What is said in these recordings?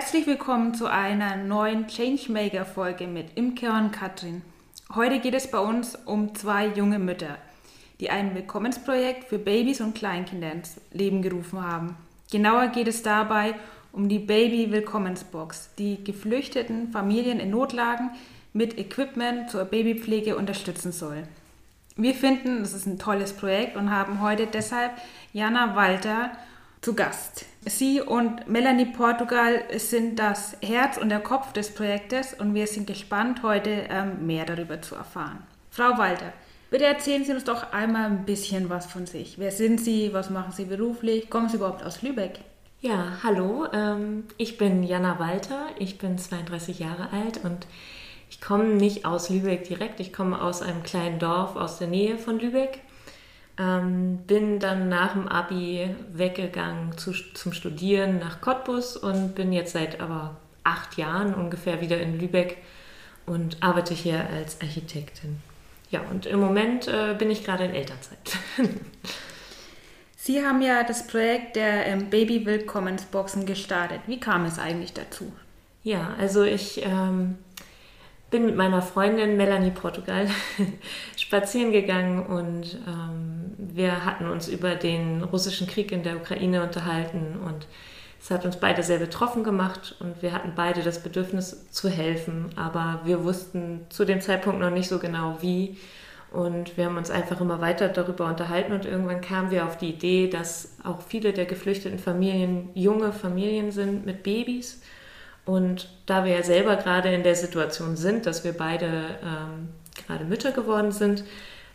Herzlich willkommen zu einer neuen Changemaker-Folge mit Imke und Katrin. Heute geht es bei uns um zwei junge Mütter, die ein Willkommensprojekt für Babys und Kleinkinder ins Leben gerufen haben. Genauer geht es dabei um die Baby-Willkommensbox, die geflüchteten Familien in Notlagen mit Equipment zur Babypflege unterstützen soll. Wir finden, es ist ein tolles Projekt und haben heute deshalb Jana Walter zu Gast. Sie und Melanie Portugal sind das Herz und der Kopf des Projektes und wir sind gespannt, heute ähm, mehr darüber zu erfahren. Frau Walter, bitte erzählen Sie uns doch einmal ein bisschen was von sich. Wer sind Sie? Was machen Sie beruflich? Kommen Sie überhaupt aus Lübeck? Ja, hallo, ähm, ich bin Jana Walter, ich bin 32 Jahre alt und ich komme nicht aus Lübeck direkt, ich komme aus einem kleinen Dorf aus der Nähe von Lübeck ähm, bin dann nach dem Abi weggegangen zu, zum Studieren nach Cottbus und bin jetzt seit aber acht Jahren ungefähr wieder in Lübeck und arbeite hier als Architektin. Ja, und im Moment äh, bin ich gerade in Elternzeit. Sie haben ja das Projekt der ähm, Baby Willkommensboxen gestartet. Wie kam es eigentlich dazu? Ja, also ich ähm, bin mit meiner Freundin Melanie Portugal spazieren gegangen und ähm, wir hatten uns über den russischen Krieg in der Ukraine unterhalten und es hat uns beide sehr betroffen gemacht und wir hatten beide das Bedürfnis zu helfen, aber wir wussten zu dem Zeitpunkt noch nicht so genau wie. Und wir haben uns einfach immer weiter darüber unterhalten und irgendwann kamen wir auf die Idee, dass auch viele der geflüchteten Familien junge Familien sind mit Babys und da wir ja selber gerade in der Situation sind, dass wir beide ähm, gerade Mütter geworden sind,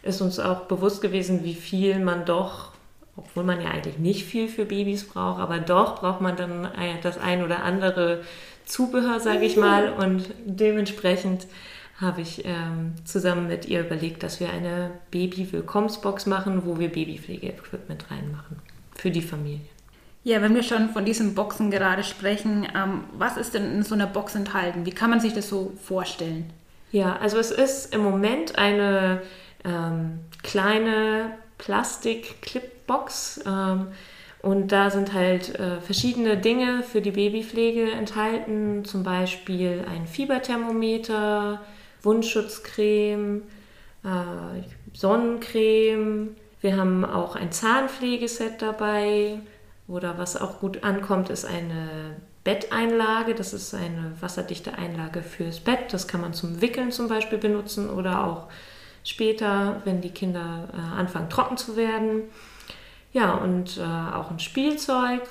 ist uns auch bewusst gewesen, wie viel man doch, obwohl man ja eigentlich nicht viel für Babys braucht, aber doch braucht man dann das ein oder andere Zubehör, sage ich mal. Und dementsprechend habe ich ähm, zusammen mit ihr überlegt, dass wir eine Baby-Willkommensbox machen, wo wir Babypflege-Equipment reinmachen für die Familie. Ja, wenn wir schon von diesen Boxen gerade sprechen, ähm, was ist denn in so einer Box enthalten? Wie kann man sich das so vorstellen? Ja, also es ist im Moment eine ähm, kleine Plastik-Clipbox ähm, und da sind halt äh, verschiedene Dinge für die Babypflege enthalten, zum Beispiel ein Fieberthermometer, Wundschutzcreme, äh, Sonnencreme. Wir haben auch ein Zahnpflegeset dabei, oder was auch gut ankommt, ist eine Betteinlage. Das ist eine wasserdichte Einlage fürs Bett. Das kann man zum Wickeln zum Beispiel benutzen oder auch später, wenn die Kinder äh, anfangen trocken zu werden. Ja, und äh, auch ein Spielzeug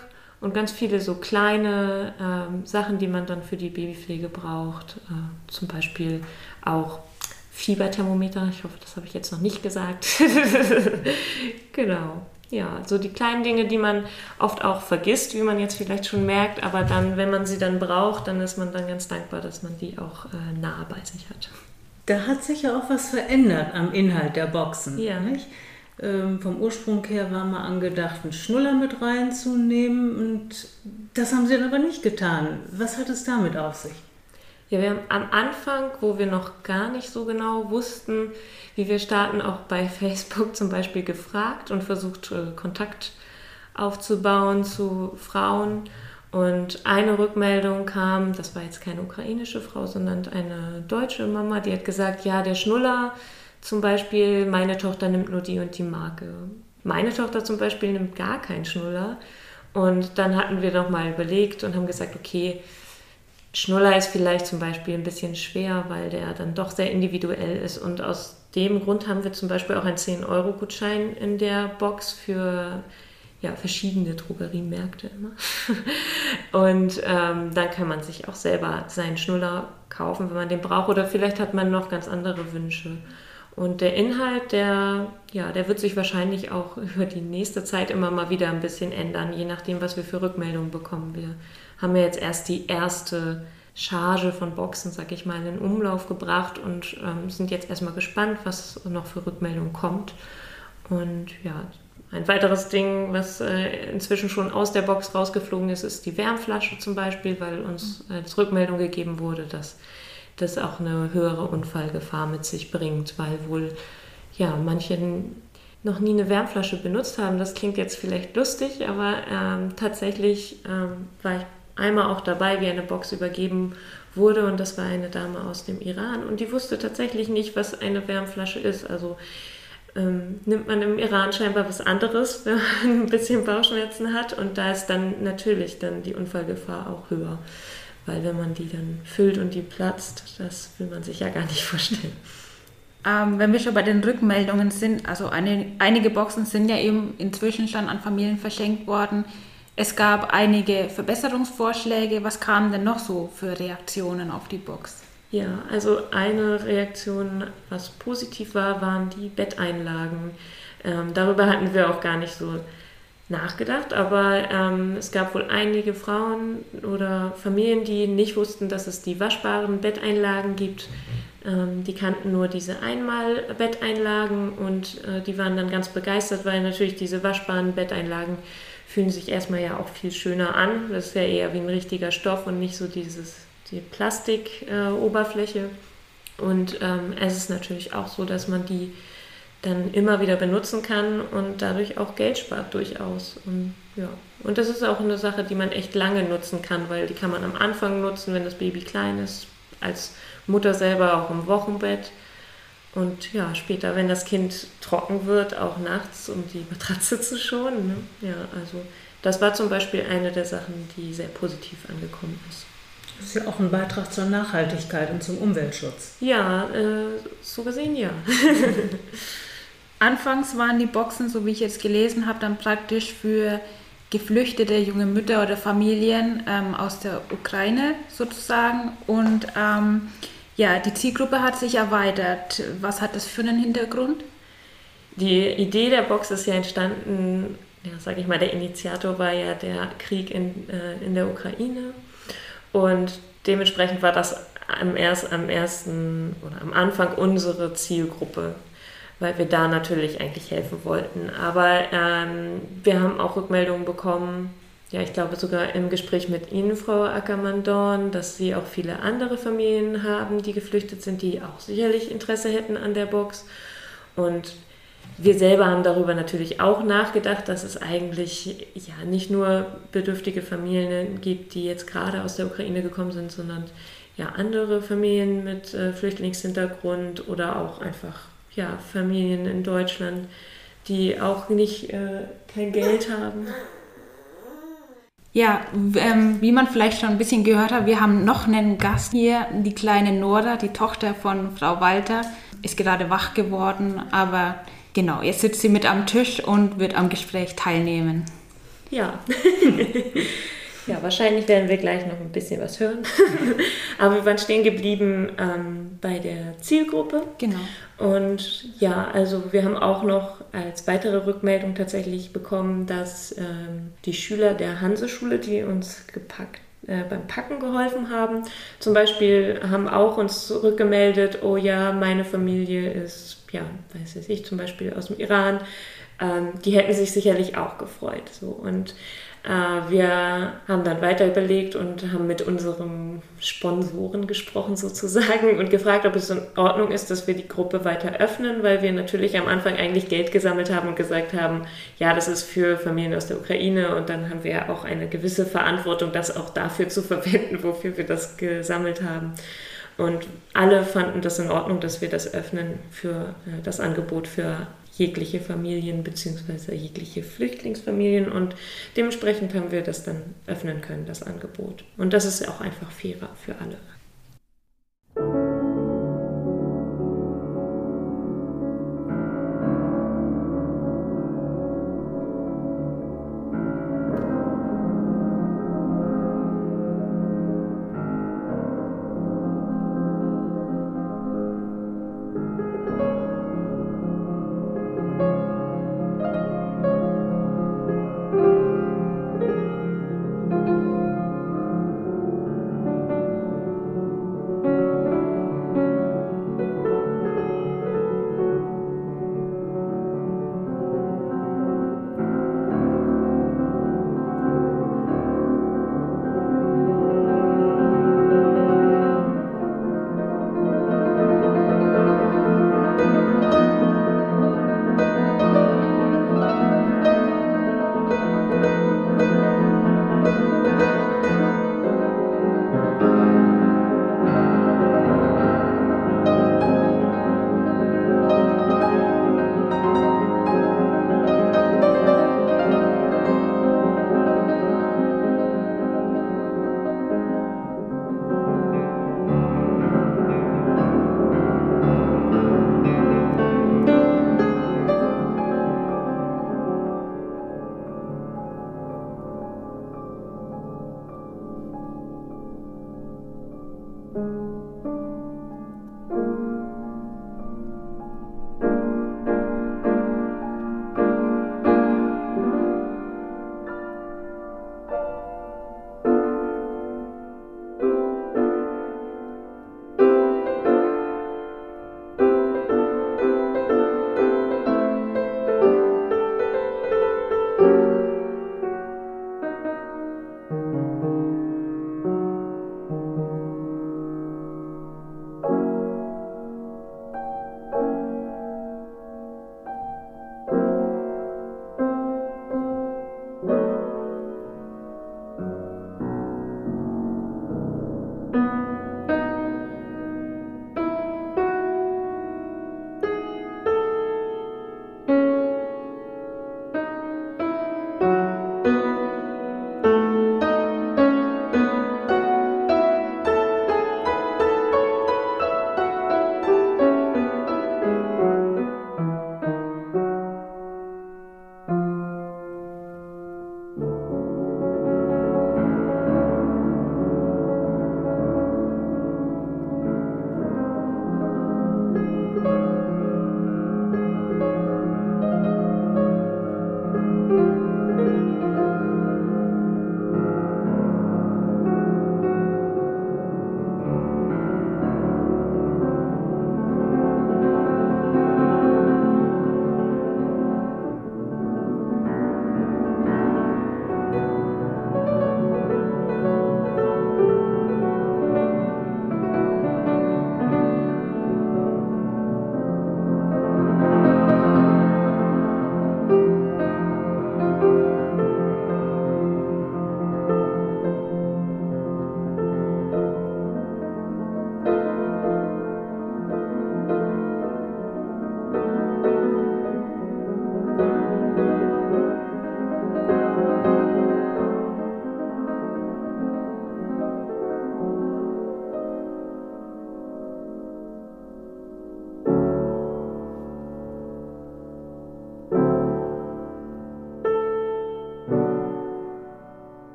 und ganz viele so kleine äh, Sachen, die man dann für die Babypflege braucht. Äh, zum Beispiel auch Fieberthermometer. Ich hoffe, das habe ich jetzt noch nicht gesagt. genau. Ja, so die kleinen Dinge, die man oft auch vergisst, wie man jetzt vielleicht schon merkt, aber dann, wenn man sie dann braucht, dann ist man dann ganz dankbar, dass man die auch äh, nah bei sich hat. Da hat sich ja auch was verändert am Inhalt der Boxen. Ja. Nicht? Ähm, vom Ursprung her war mal angedacht, einen Schnuller mit reinzunehmen und das haben sie dann aber nicht getan. Was hat es damit auf sich? Ja, wir haben am Anfang, wo wir noch gar nicht so genau wussten, wie wir starten, auch bei Facebook zum Beispiel gefragt und versucht, äh, Kontakt aufzubauen zu Frauen. Und eine Rückmeldung kam, das war jetzt keine ukrainische Frau, sondern eine deutsche Mama, die hat gesagt, ja, der Schnuller zum Beispiel, meine Tochter nimmt nur die und die Marke. Meine Tochter zum Beispiel nimmt gar keinen Schnuller. Und dann hatten wir nochmal überlegt und haben gesagt, okay, Schnuller ist vielleicht zum Beispiel ein bisschen schwer, weil der dann doch sehr individuell ist. Und aus dem Grund haben wir zum Beispiel auch einen 10-Euro-Gutschein in der Box für ja, verschiedene Drogeriemärkte immer. Und ähm, dann kann man sich auch selber seinen Schnuller kaufen, wenn man den braucht. Oder vielleicht hat man noch ganz andere Wünsche. Und der Inhalt, der, ja, der wird sich wahrscheinlich auch über die nächste Zeit immer mal wieder ein bisschen ändern, je nachdem, was wir für Rückmeldungen bekommen. Wir haben wir jetzt erst die erste Charge von Boxen, sag ich mal, in den Umlauf gebracht und ähm, sind jetzt erstmal gespannt, was noch für Rückmeldungen kommt. Und ja, ein weiteres Ding, was äh, inzwischen schon aus der Box rausgeflogen ist, ist die Wärmflasche zum Beispiel, weil uns als Rückmeldung gegeben wurde, dass das auch eine höhere Unfallgefahr mit sich bringt, weil wohl ja manche noch nie eine Wärmflasche benutzt haben. Das klingt jetzt vielleicht lustig, aber ähm, tatsächlich ähm, war ich einmal auch dabei, wie eine Box übergeben wurde und das war eine Dame aus dem Iran und die wusste tatsächlich nicht, was eine Wärmflasche ist. Also ähm, nimmt man im Iran scheinbar was anderes, wenn man ein bisschen Bauchschmerzen hat und da ist dann natürlich dann die Unfallgefahr auch höher, weil wenn man die dann füllt und die platzt, das will man sich ja gar nicht vorstellen. Ähm, wenn wir schon bei den Rückmeldungen sind, also eine, einige Boxen sind ja eben inzwischen schon an Familien verschenkt worden. Es gab einige Verbesserungsvorschläge. Was kamen denn noch so für Reaktionen auf die Box? Ja, also eine Reaktion, was positiv war, waren die Betteinlagen. Ähm, darüber hatten wir auch gar nicht so nachgedacht, aber ähm, es gab wohl einige Frauen oder Familien, die nicht wussten, dass es die waschbaren Betteinlagen gibt. Ähm, die kannten nur diese Einmal-Betteinlagen und äh, die waren dann ganz begeistert, weil natürlich diese waschbaren Betteinlagen fühlen sich erstmal ja auch viel schöner an. Das ist ja eher wie ein richtiger Stoff und nicht so dieses, die Plastikoberfläche. Äh, und ähm, es ist natürlich auch so, dass man die dann immer wieder benutzen kann und dadurch auch Geld spart durchaus. Und, ja. und das ist auch eine Sache, die man echt lange nutzen kann, weil die kann man am Anfang nutzen, wenn das Baby klein ist, als Mutter selber auch im Wochenbett. Und ja, später, wenn das Kind trocken wird, auch nachts, um die Matratze zu schonen. Ne? Ja, also das war zum Beispiel eine der Sachen, die sehr positiv angekommen ist. Das ist ja auch ein Beitrag zur Nachhaltigkeit und zum Umweltschutz. Ja, äh, so gesehen ja. Anfangs waren die Boxen, so wie ich jetzt gelesen habe, dann praktisch für geflüchtete junge Mütter oder Familien ähm, aus der Ukraine sozusagen. Und ähm, ja, die Zielgruppe hat sich erweitert. Was hat das für einen Hintergrund? Die Idee der Box ist ja entstanden, ja, sage ich mal, der Initiator war ja der Krieg in, äh, in der Ukraine. Und dementsprechend war das am, erst, am ersten oder am Anfang unsere Zielgruppe, weil wir da natürlich eigentlich helfen wollten. Aber ähm, wir haben auch Rückmeldungen bekommen, ja, ich glaube sogar im Gespräch mit Ihnen, Frau Ackermann-Dorn, dass Sie auch viele andere Familien haben, die geflüchtet sind, die auch sicherlich Interesse hätten an der Box. Und wir selber haben darüber natürlich auch nachgedacht, dass es eigentlich ja nicht nur bedürftige Familien gibt, die jetzt gerade aus der Ukraine gekommen sind, sondern ja andere Familien mit äh, Flüchtlingshintergrund oder auch einfach ja Familien in Deutschland, die auch nicht äh, kein Geld haben ja, ähm, wie man vielleicht schon ein bisschen gehört hat, wir haben noch einen Gast hier, die kleine Nora, die Tochter von Frau Walter, ist gerade wach geworden, aber genau, jetzt sitzt sie mit am Tisch und wird am Gespräch teilnehmen. Ja. ja, wahrscheinlich werden wir gleich noch ein bisschen was hören. aber wir waren stehen geblieben ähm, bei der Zielgruppe. Genau. Und ja, also wir haben auch noch als weitere Rückmeldung tatsächlich bekommen, dass ähm, die Schüler der Hanseschule, die uns gepackt, äh, beim Packen geholfen haben, zum Beispiel haben auch uns zurückgemeldet, oh ja, meine Familie ist, ja, weiß ich, zum Beispiel aus dem Iran, ähm, die hätten sich sicherlich auch gefreut. So. Und wir haben dann weiter überlegt und haben mit unserem Sponsoren gesprochen sozusagen und gefragt, ob es in Ordnung ist, dass wir die Gruppe weiter öffnen, weil wir natürlich am Anfang eigentlich Geld gesammelt haben und gesagt haben, ja, das ist für Familien aus der Ukraine und dann haben wir ja auch eine gewisse Verantwortung, das auch dafür zu verwenden, wofür wir das gesammelt haben. Und alle fanden das in Ordnung, dass wir das öffnen für äh, das Angebot für jegliche Familien bzw. jegliche Flüchtlingsfamilien und dementsprechend haben wir das dann öffnen können, das Angebot. Und das ist auch einfach fairer für alle.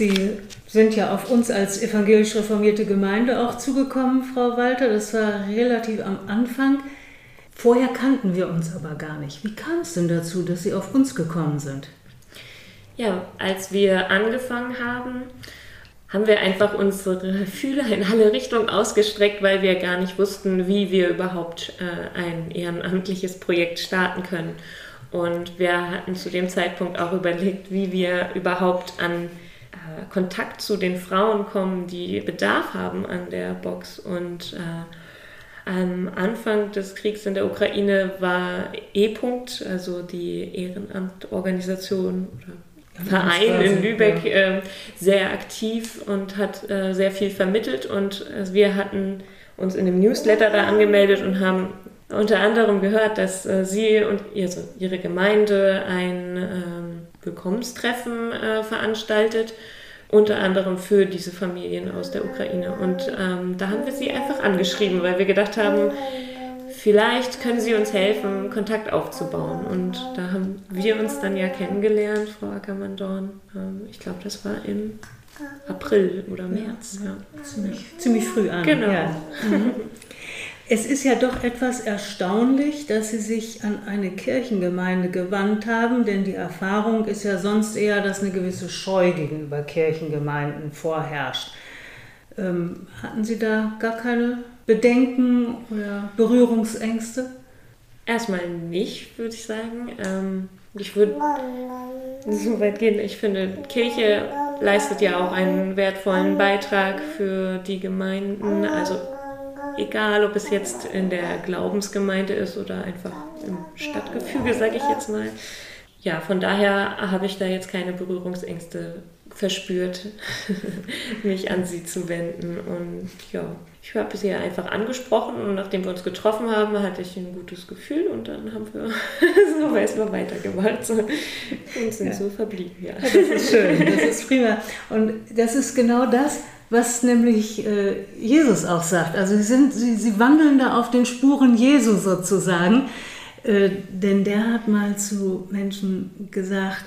Sie sind ja auf uns als evangelisch reformierte Gemeinde auch zugekommen, Frau Walter. Das war relativ am Anfang. Vorher kannten wir uns aber gar nicht. Wie kam es denn dazu, dass Sie auf uns gekommen sind? Ja, als wir angefangen haben, haben wir einfach unsere Fühler in alle Richtungen ausgestreckt, weil wir gar nicht wussten, wie wir überhaupt äh, ein ehrenamtliches Projekt starten können. Und wir hatten zu dem Zeitpunkt auch überlegt, wie wir überhaupt an Kontakt zu den Frauen kommen, die Bedarf haben an der Box. Und äh, am Anfang des Kriegs in der Ukraine war E-Punkt, also die Ehrenamtorganisation oder Verein in Lübeck äh, sehr aktiv und hat äh, sehr viel vermittelt. Und äh, wir hatten uns in dem Newsletter da angemeldet und haben unter anderem gehört, dass äh, sie und also ihre Gemeinde ein ähm, Willkommenstreffen äh, veranstaltet, unter anderem für diese Familien aus der Ukraine. Und ähm, da haben wir sie einfach angeschrieben, weil wir gedacht haben, vielleicht können sie uns helfen, Kontakt aufzubauen. Und da haben wir uns dann ja kennengelernt, Frau Ackermann-Dorn. Ähm, ich glaube, das war im April oder März. Ja. Ziemlich, ziemlich früh an. Genau. Ja. Mhm. Es ist ja doch etwas erstaunlich, dass Sie sich an eine Kirchengemeinde gewandt haben, denn die Erfahrung ist ja sonst eher, dass eine gewisse Scheu gegenüber Kirchengemeinden vorherrscht. Ähm, hatten Sie da gar keine Bedenken oder Berührungsängste? Erstmal nicht, würde ich sagen. Ähm, ich würde so weit gehen. Ich finde, Kirche leistet ja auch einen wertvollen Beitrag für die Gemeinden. Also egal ob es jetzt in der Glaubensgemeinde ist oder einfach im Stadtgefüge, sage ich jetzt mal. ja, von daher habe ich da jetzt keine Berührungsängste verspürt, mich an sie zu wenden. Und ja, ich habe sie einfach angesprochen und nachdem wir uns getroffen haben, hatte ich ein gutes Gefühl und dann haben wir so erstmal weitergemacht so, und sind ja. so verblieben. Ja. Das ist schön, das ist prima. Und das ist genau das, was nämlich äh, Jesus auch sagt. Also sie, sind, sie, sie wandeln da auf den Spuren Jesu sozusagen, äh, denn der hat mal zu Menschen gesagt,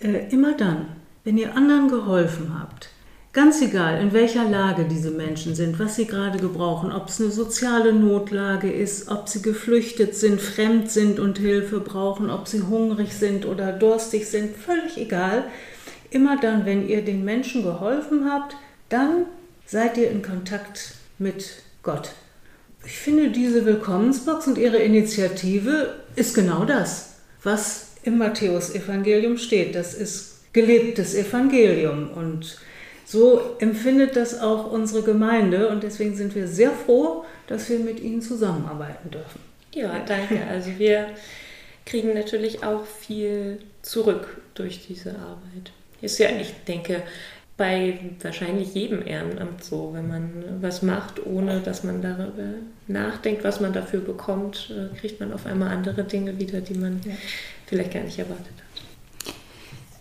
äh, immer dann, wenn ihr anderen geholfen habt, ganz egal in welcher Lage diese Menschen sind, was sie gerade gebrauchen, ob es eine soziale Notlage ist, ob sie geflüchtet sind, fremd sind und Hilfe brauchen, ob sie hungrig sind oder durstig sind, völlig egal. Immer dann, wenn ihr den Menschen geholfen habt, dann seid ihr in Kontakt mit Gott. Ich finde, diese Willkommensbox und ihre Initiative ist genau das, was im Matthäusevangelium steht. Das ist gelebtes Evangelium. Und so empfindet das auch unsere Gemeinde und deswegen sind wir sehr froh, dass wir mit Ihnen zusammenarbeiten dürfen. Ja, danke. Also wir kriegen natürlich auch viel zurück durch diese Arbeit. Ist ja, ich denke, bei wahrscheinlich jedem Ehrenamt so, wenn man was macht, ohne dass man darüber nachdenkt, was man dafür bekommt, äh, kriegt man auf einmal andere Dinge wieder, die man ja. vielleicht gar nicht erwartet hat.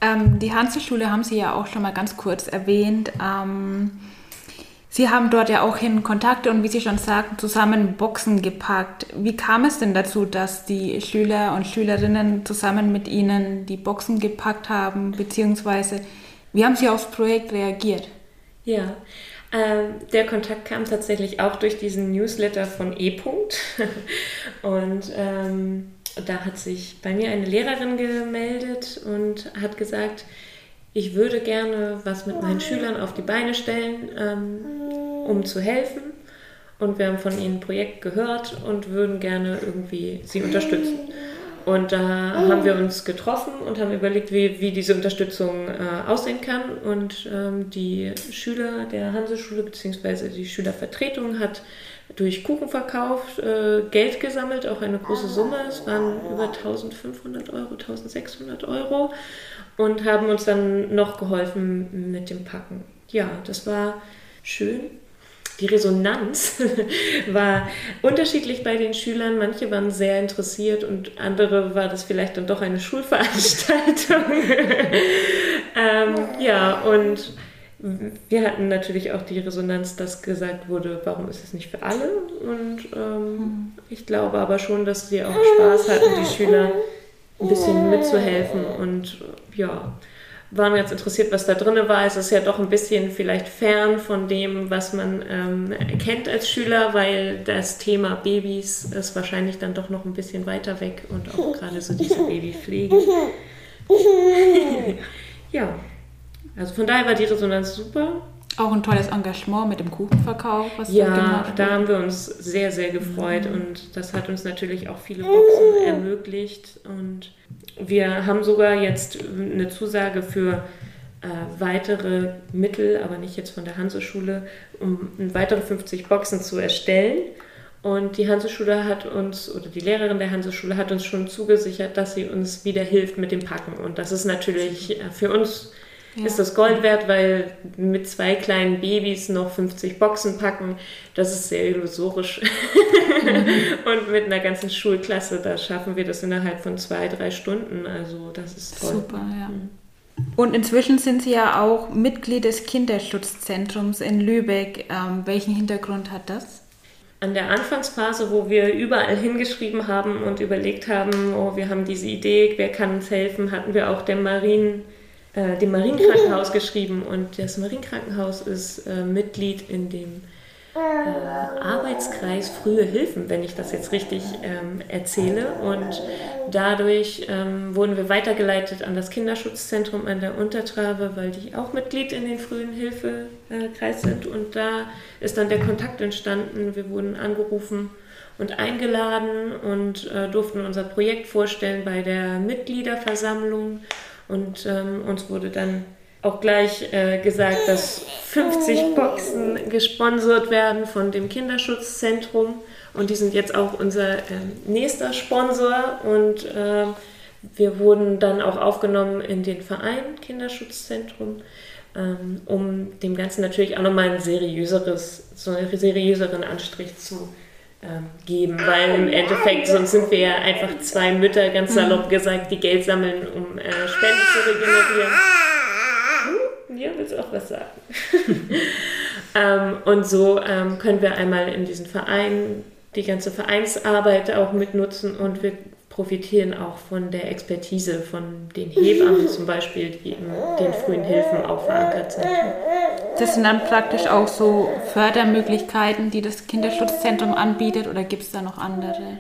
Ähm, die Hanselschule haben Sie ja auch schon mal ganz kurz erwähnt. Ähm, Sie haben dort ja auch hin Kontakte und wie Sie schon sagten, zusammen Boxen gepackt. Wie kam es denn dazu, dass die Schüler und Schülerinnen zusammen mit Ihnen die Boxen gepackt haben, beziehungsweise wie haben Sie aufs Projekt reagiert? Ja, äh, der Kontakt kam tatsächlich auch durch diesen Newsletter von E. und ähm, da hat sich bei mir eine Lehrerin gemeldet und hat gesagt, ich würde gerne was mit meinen Schülern auf die Beine stellen, ähm, um zu helfen. Und wir haben von ihnen ein Projekt gehört und würden gerne irgendwie sie unterstützen. Und da haben wir uns getroffen und haben überlegt, wie, wie diese Unterstützung äh, aussehen kann. Und ähm, die Schüler der Hanseschule bzw. die Schülervertretung hat durch Kuchenverkauf äh, Geld gesammelt, auch eine große Summe. Es waren über 1500 Euro, 1600 Euro und haben uns dann noch geholfen mit dem Packen. Ja, das war schön. Die Resonanz war unterschiedlich bei den Schülern. Manche waren sehr interessiert und andere war das vielleicht dann doch eine Schulveranstaltung. ähm, ja, und wir hatten natürlich auch die Resonanz, dass gesagt wurde, warum ist es nicht für alle? Und ähm, ich glaube aber schon, dass wir auch Spaß hatten, die Schüler ein bisschen mitzuhelfen und ja, waren jetzt interessiert, was da drin war. Es ist ja doch ein bisschen vielleicht fern von dem, was man ähm, kennt als Schüler, weil das Thema Babys ist wahrscheinlich dann doch noch ein bisschen weiter weg und auch gerade so diese Babypflege. ja, also von daher war die Resonanz super. Auch ein tolles Engagement mit dem Kuchenverkauf, was Ja, da haben wir uns sehr, sehr gefreut mhm. und das hat uns natürlich auch viele Boxen ermöglicht und wir haben sogar jetzt eine Zusage für äh, weitere Mittel, aber nicht jetzt von der Hanseschule, um weitere 50 Boxen zu erstellen. Und die Hanseschule hat uns, oder die Lehrerin der Hanseschule hat uns schon zugesichert, dass sie uns wieder hilft mit dem Packen. Und das ist natürlich äh, für uns ja. ist das Gold wert, weil mit zwei kleinen Babys noch 50 Boxen packen, das ist sehr illusorisch. Mhm. Und mit einer ganzen Schulklasse, da schaffen wir das innerhalb von zwei, drei Stunden. Also das ist toll. Super, ja. Mhm. Und inzwischen sind Sie ja auch Mitglied des Kinderschutzzentrums in Lübeck. Ähm, welchen Hintergrund hat das? An der Anfangsphase, wo wir überall hingeschrieben haben und überlegt haben, oh, wir haben diese Idee, wer kann uns helfen, hatten wir auch den Marien äh, dem Marienkrankenhaus geschrieben und das Marienkrankenhaus ist äh, Mitglied in dem äh, Arbeitskreis Frühe Hilfen, wenn ich das jetzt richtig ähm, erzähle. Und dadurch ähm, wurden wir weitergeleitet an das Kinderschutzzentrum an der Untertrave, weil die auch Mitglied in den Frühen Hilfekreis sind. Und da ist dann der Kontakt entstanden. Wir wurden angerufen und eingeladen und äh, durften unser Projekt vorstellen bei der Mitgliederversammlung und ähm, uns wurde dann auch gleich äh, gesagt, dass 50 Boxen gesponsert werden von dem Kinderschutzzentrum. Und die sind jetzt auch unser äh, nächster Sponsor. Und äh, wir wurden dann auch aufgenommen in den Verein Kinderschutzzentrum, ähm, um dem Ganzen natürlich auch nochmal ein seriöseres, so einen seriöseren Anstrich zu ähm, geben, weil im Endeffekt sonst sind wir ja einfach zwei Mütter, ganz salopp gesagt, die Geld sammeln, um äh, Spenden zu regenerieren. Hm, ja, willst du auch was sagen? ähm, und so ähm, können wir einmal in diesen Verein die ganze Vereinsarbeit auch mitnutzen und wir profitieren auch von der Expertise von den Hebammen zum Beispiel, die in den frühen Hilfen auch verankert sind. Das sind dann praktisch auch so Fördermöglichkeiten, die das Kinderschutzzentrum anbietet oder gibt es da noch andere?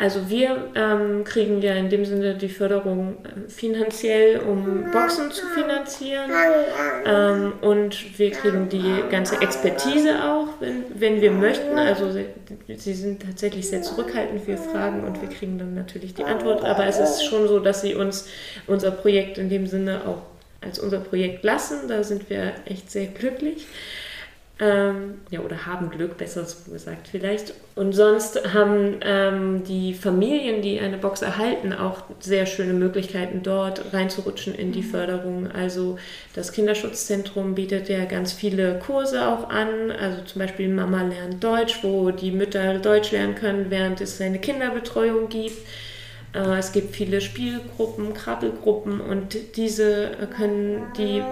Also wir ähm, kriegen ja in dem Sinne die Förderung äh, finanziell, um Boxen zu finanzieren. Ähm, und wir kriegen die ganze Expertise auch, wenn, wenn wir möchten. Also sie, sie, sind tatsächlich sehr zurückhaltend, wir fragen und wir kriegen dann natürlich die Antwort. Aber es ist schon so, dass sie uns unser Projekt in dem Sinne auch als unser Projekt lassen. Da sind wir echt sehr glücklich. Ähm, ja, oder haben Glück, besser gesagt vielleicht. Und sonst haben ähm, die Familien, die eine Box erhalten, auch sehr schöne Möglichkeiten, dort reinzurutschen in die mhm. Förderung. Also das Kinderschutzzentrum bietet ja ganz viele Kurse auch an, also zum Beispiel Mama lernt Deutsch, wo die Mütter Deutsch lernen können, während es eine Kinderbetreuung gibt. Äh, es gibt viele Spielgruppen, Krabbelgruppen und diese können die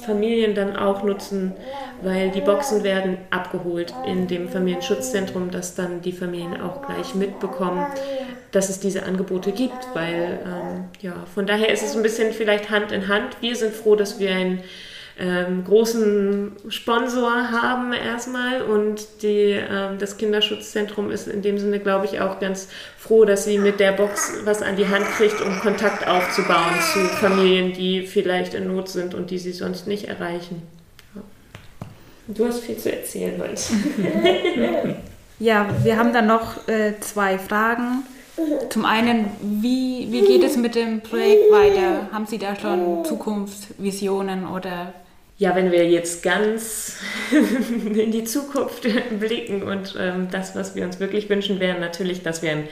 Familien dann auch nutzen, weil die Boxen werden abgeholt in dem Familienschutzzentrum, dass dann die Familien auch gleich mitbekommen, dass es diese Angebote gibt, weil ähm, ja, von daher ist es ein bisschen vielleicht Hand in Hand. Wir sind froh, dass wir ein ähm, großen Sponsor haben erstmal und die, ähm, das Kinderschutzzentrum ist in dem Sinne, glaube ich, auch ganz froh, dass sie mit der Box was an die Hand kriegt, um Kontakt aufzubauen zu Familien, die vielleicht in Not sind und die sie sonst nicht erreichen. Ja. Du hast viel zu erzählen heute. ja, wir haben dann noch äh, zwei Fragen. Zum einen, wie, wie geht es mit dem Projekt weiter? Haben Sie da schon Zukunftsvisionen oder ja, wenn wir jetzt ganz in die Zukunft blicken und ähm, das, was wir uns wirklich wünschen, wäre natürlich, dass wir einen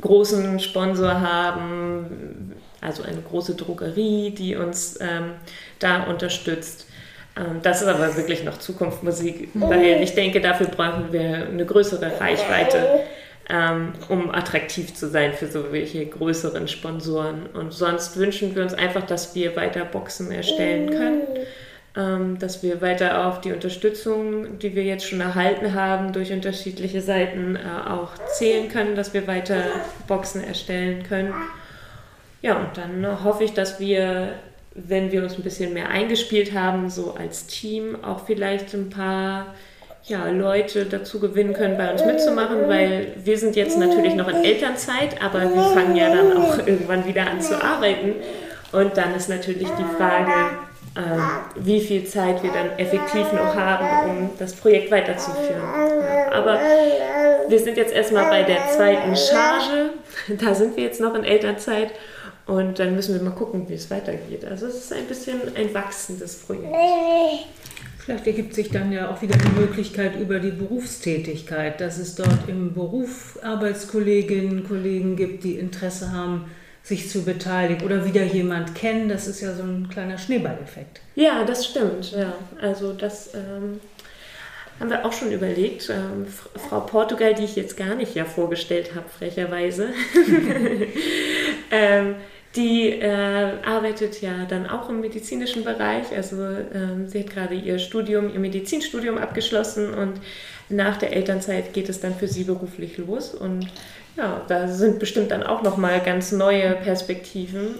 großen Sponsor haben, also eine große Drogerie, die uns ähm, da unterstützt. Ähm, das ist aber wirklich noch Zukunftsmusik, weil ich denke, dafür brauchen wir eine größere Reichweite, ähm, um attraktiv zu sein für solche größeren Sponsoren. Und sonst wünschen wir uns einfach, dass wir weiter Boxen erstellen können ähm, dass wir weiter auf die Unterstützung, die wir jetzt schon erhalten haben, durch unterschiedliche Seiten äh, auch zählen können, dass wir weiter Boxen erstellen können. Ja, und dann hoffe ich, dass wir, wenn wir uns ein bisschen mehr eingespielt haben, so als Team auch vielleicht ein paar ja, Leute dazu gewinnen können, bei uns mitzumachen, weil wir sind jetzt natürlich noch in Elternzeit, aber wir fangen ja dann auch irgendwann wieder an zu arbeiten. Und dann ist natürlich die Frage, ähm, wie viel Zeit wir dann effektiv noch haben, um das Projekt weiterzuführen. Ja, aber wir sind jetzt erstmal bei der zweiten Charge. Da sind wir jetzt noch in Elternzeit. Und dann müssen wir mal gucken, wie es weitergeht. Also es ist ein bisschen ein wachsendes Projekt. Vielleicht ergibt sich dann ja auch wieder die Möglichkeit über die Berufstätigkeit, dass es dort im Beruf Arbeitskolleginnen und Kollegen gibt, die Interesse haben, sich zu beteiligen oder wieder jemand kennen. Das ist ja so ein kleiner Schneeballeffekt. Ja, das stimmt. Ja. Also das ähm, haben wir auch schon überlegt. Ähm, Frau Portugal, die ich jetzt gar nicht ja vorgestellt habe, frecherweise, ähm, die äh, arbeitet ja dann auch im medizinischen Bereich. Also ähm, sie hat gerade ihr Studium, ihr Medizinstudium abgeschlossen und nach der Elternzeit geht es dann für sie beruflich los und ja, da sind bestimmt dann auch nochmal ganz neue Perspektiven.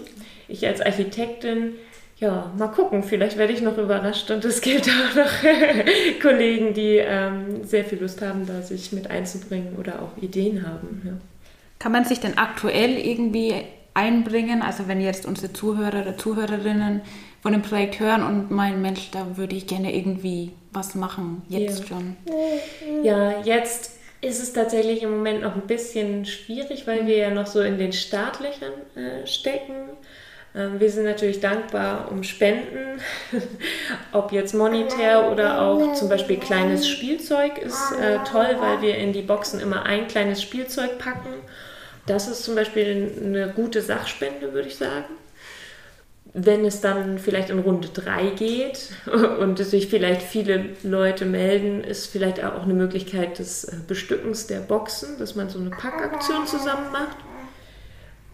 Ich als Architektin, ja, mal gucken, vielleicht werde ich noch überrascht und es gibt auch noch Kollegen, die ähm, sehr viel Lust haben, da sich mit einzubringen oder auch Ideen haben. Ja. Kann man sich denn aktuell irgendwie einbringen? Also wenn jetzt unsere Zuhörer oder Zuhörerinnen von dem Projekt hören und meinen, Mensch, da würde ich gerne irgendwie was machen, jetzt ja. schon. Ja, jetzt ist es tatsächlich im Moment noch ein bisschen schwierig, weil wir ja noch so in den Startlöchern äh, stecken. Ähm, wir sind natürlich dankbar um Spenden, ob jetzt monetär oder auch zum Beispiel kleines Spielzeug ist äh, toll, weil wir in die Boxen immer ein kleines Spielzeug packen das ist zum Beispiel eine gute Sachspende, würde ich sagen. Wenn es dann vielleicht in Runde 3 geht und sich vielleicht viele Leute melden, ist vielleicht auch eine Möglichkeit des äh, Bestückens der Boxen, dass man so eine Packaktion zusammen macht.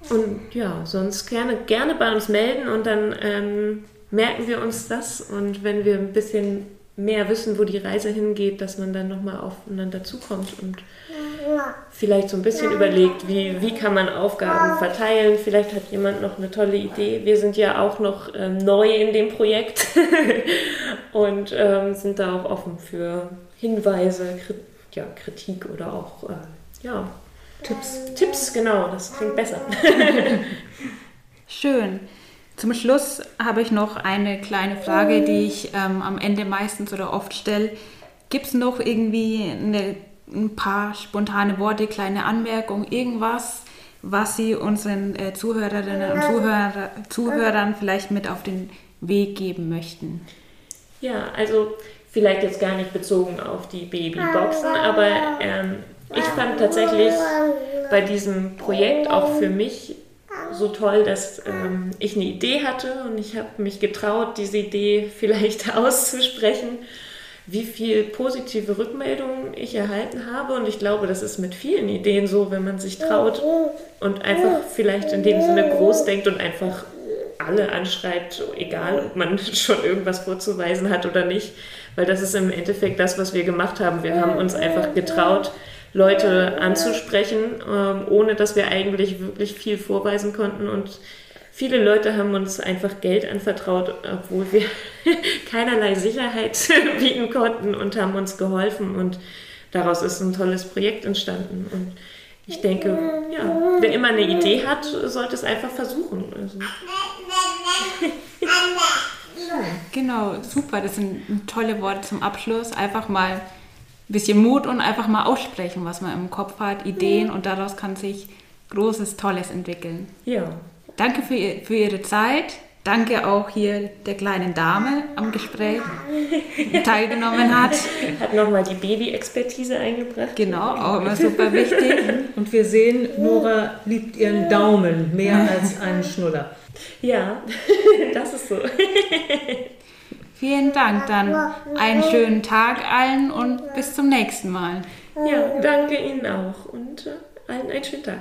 Und ja, sonst gerne, gerne bei uns melden und dann ähm, merken wir uns das. Und wenn wir ein bisschen mehr wissen, wo die Reise hingeht, dass man dann nochmal aufeinander zukommt und vielleicht so ein bisschen überlegt, wie, wie kann man Aufgaben verteilen. Vielleicht hat jemand noch eine tolle Idee. Wir sind ja auch noch ähm, neu in dem Projekt und ähm, sind da auch offen für Hinweise, Krit ja, Kritik oder auch äh, ja, Tipps. Tipps, genau, das klingt besser. Schön. Zum Schluss habe ich noch eine kleine Frage, die ich ähm, am Ende meistens oder oft stelle. Gibt es noch irgendwie eine, ein paar spontane Worte, kleine Anmerkungen, irgendwas, was Sie unseren äh, Zuhörerinnen und Zuhörer, Zuhörern vielleicht mit auf den Weg geben möchten? Ja, also vielleicht jetzt gar nicht bezogen auf die Babyboxen, aber ähm, ich fand tatsächlich bei diesem Projekt auch für mich so toll, dass ähm, ich eine Idee hatte und ich habe mich getraut, diese Idee vielleicht auszusprechen, wie viel positive Rückmeldungen ich erhalten habe. Und ich glaube, das ist mit vielen Ideen so, wenn man sich traut und einfach vielleicht in dem Sinne groß denkt und einfach alle anschreibt, egal ob man schon irgendwas vorzuweisen hat oder nicht. Weil das ist im Endeffekt das, was wir gemacht haben. Wir haben uns einfach getraut, Leute anzusprechen, ähm, ohne dass wir eigentlich wirklich viel vorweisen konnten. Und viele Leute haben uns einfach Geld anvertraut, obwohl wir keinerlei Sicherheit bieten konnten und haben uns geholfen. Und daraus ist ein tolles Projekt entstanden. Und ich denke, ja, wer immer eine Idee hat, sollte es einfach versuchen. Also. Genau, super. Das sind tolle Worte zum Abschluss. Einfach mal bisschen Mut und einfach mal aussprechen, was man im Kopf hat, Ideen und daraus kann sich Großes, Tolles entwickeln. Ja. Danke für, für Ihre Zeit. Danke auch hier der kleinen Dame am Gespräch, die teilgenommen hat. Hat nochmal die Baby-Expertise eingebracht. Genau, auch immer super wichtig. Und wir sehen, Nora liebt ihren Daumen mehr als einen Schnuller. Ja, das ist so. Vielen Dank, dann einen schönen Tag allen und bis zum nächsten Mal. Ja, danke Ihnen auch und äh, allen einen schönen Tag.